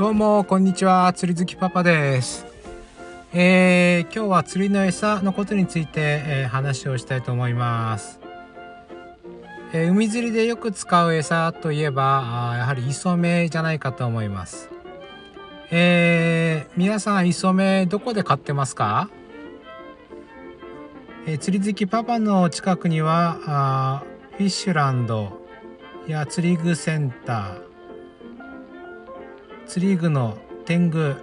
どうもこんにちは。釣り好きパパです、えー今日は釣りの餌のことについて、えー話をしたいと思います、えー海釣りでよく使う餌といえばあやはり磯目じゃないかと思います。えー皆さん磯目どこで買ってますか？えー釣り好きパパの近くにはあフィッシュランドや釣り具センター釣り具の天狗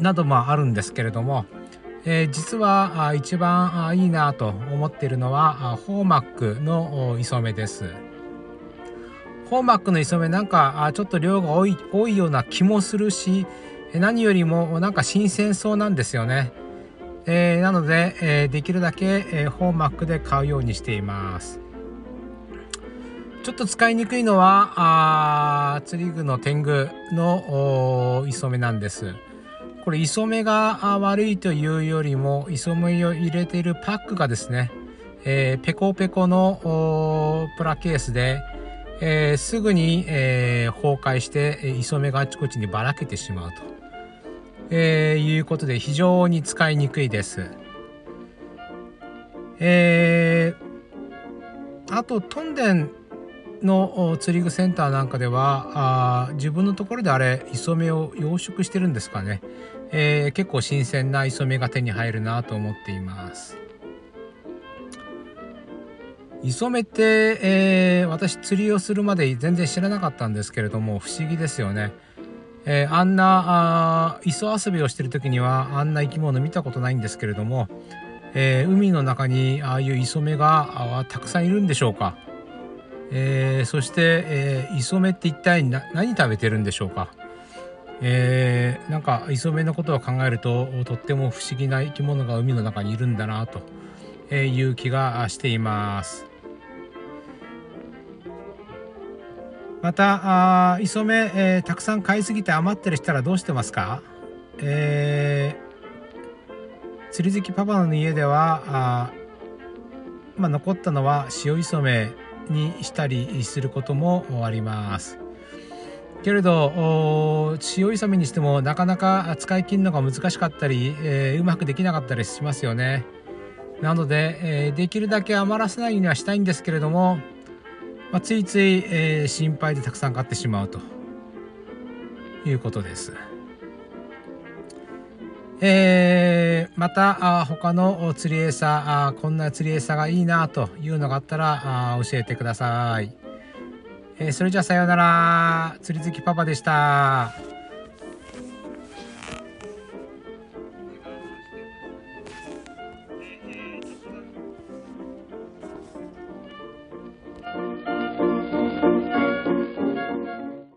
などもあるんですけれども、えー実は一番いいなと思っているのはホーマックの磯目です。ホーマックの磯目なんかちょっと量が多い多いような気もするしえ何よりもなんか新鮮そうなんですよね。えーなので、えーできるだけ、えーホーマックで買うようにしています。ちょっと使いにくいのはあ釣り具の天狗の磯目なんですこれ磯目が悪いというよりも磯目を入れているパックがですね、えーペコペコのプラケースで、えーすぐに、えー崩壊して磯目があちこちにばらけてしまうと、えーいうことで非常に使いにくいです。えーあとトンデンの釣り具センターなんかではあ自分のところであれ磯目を養殖してるんですかね、えー結構新鮮な磯目が手に入るなと思っています。磯目って、えー私釣りをするまで全然知らなかったんですけれども不思議ですよね、えーあんなあ磯遊びをしてる時にはあんな生き物見たことないんですけれども、えー海の中にああいう磯目があたくさんいるんでしょうか。えーそして、えー磯目って一体な何食べてるんでしょうか？えーなんか磯目のことを考えるととっても不思議な生き物が海の中にいるんだなという気がしています。またあ磯目、えーたくさん買いすぎて余ってるしたらどうしてますか？えー釣り好きパパの家ではあまあ、残ったのは塩磯目にしたりすることもあります。けれどお塩磯目にしてもなかなか使い切るのが難しかったり、えーうまくできなかったりしますよね。なので、えーできるだけ余らせないようにはしたいんですけれども、まあ、ついつい、えー心配でたくさん買ってしまうと。いうことです。えーまたあ他の釣り餌あこんな釣り餌がいいなというのがあったらあ教えてください、えーそれじゃあさようなら。釣り好きパパでした。